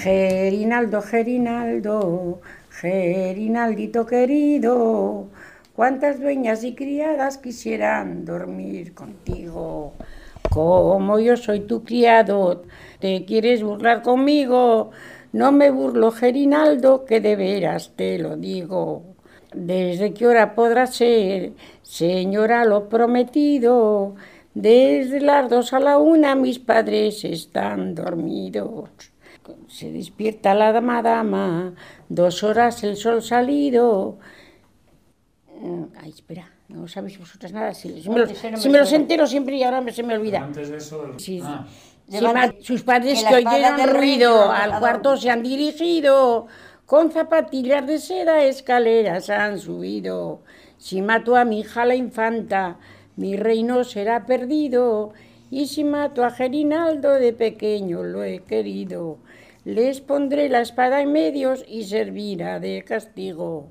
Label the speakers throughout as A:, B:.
A: Gerinaldo, Gerinaldo, Gerinaldito querido, cuántas dueñas y criadas quisieran dormir contigo. Como yo soy tu criado, te quieres burlar conmigo. No me burlo, Gerinaldo, que de veras te lo digo. ¿Desde qué hora podrá ser, señora, lo prometido? Desde las dos a la una mis padres están dormidos. Se despierta la dama, dama, dos horas el sol salido. Mm, ay, espera, no sabéis vosotras nada. Si, si me, si me los entero siempre y ahora se me olvida.
B: Antes de eso, el-
A: Sí,
B: ah,
A: sí, sus padres
C: que
A: que oyeron ruido al cuarto se han dirigido, con zapatillas de seda escaleras han subido. Si mato a mi hija la infanta, mi reino será perdido. Y si mato a Gerinaldo de pequeño lo he querido. Les pondré la espada en medios y servirá de castigo.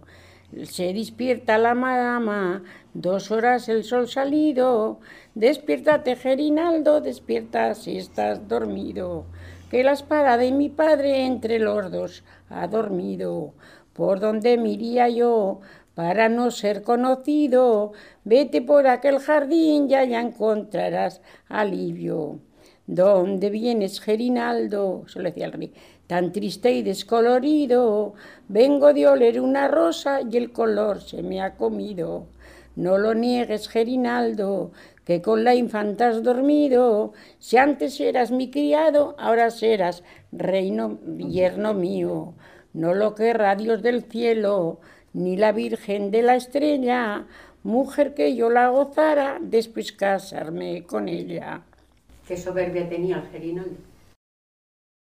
A: Se despierta la madama, dos horas el sol salido. Despiértate, Gerinaldo, despierta si estás dormido. Que la espada de mi padre entre los dos ha dormido. ¿Por dónde me iría yo para no ser conocido? Vete por aquel jardín y allá encontrarás alivio. ¿Dónde vienes, Gerinaldo? Se lo decía el rey. Tan triste y descolorido. Vengo de oler una rosa y el color se me ha comido. No lo niegues, Gerinaldo, que con la infanta has dormido. Si antes eras mi criado, ahora serás reino, yerno mío. No lo querrá Dios del cielo, ni la Virgen de la estrella. Mujer que yo la gozara, después casarme con ella.
C: Qué soberbia tenía el.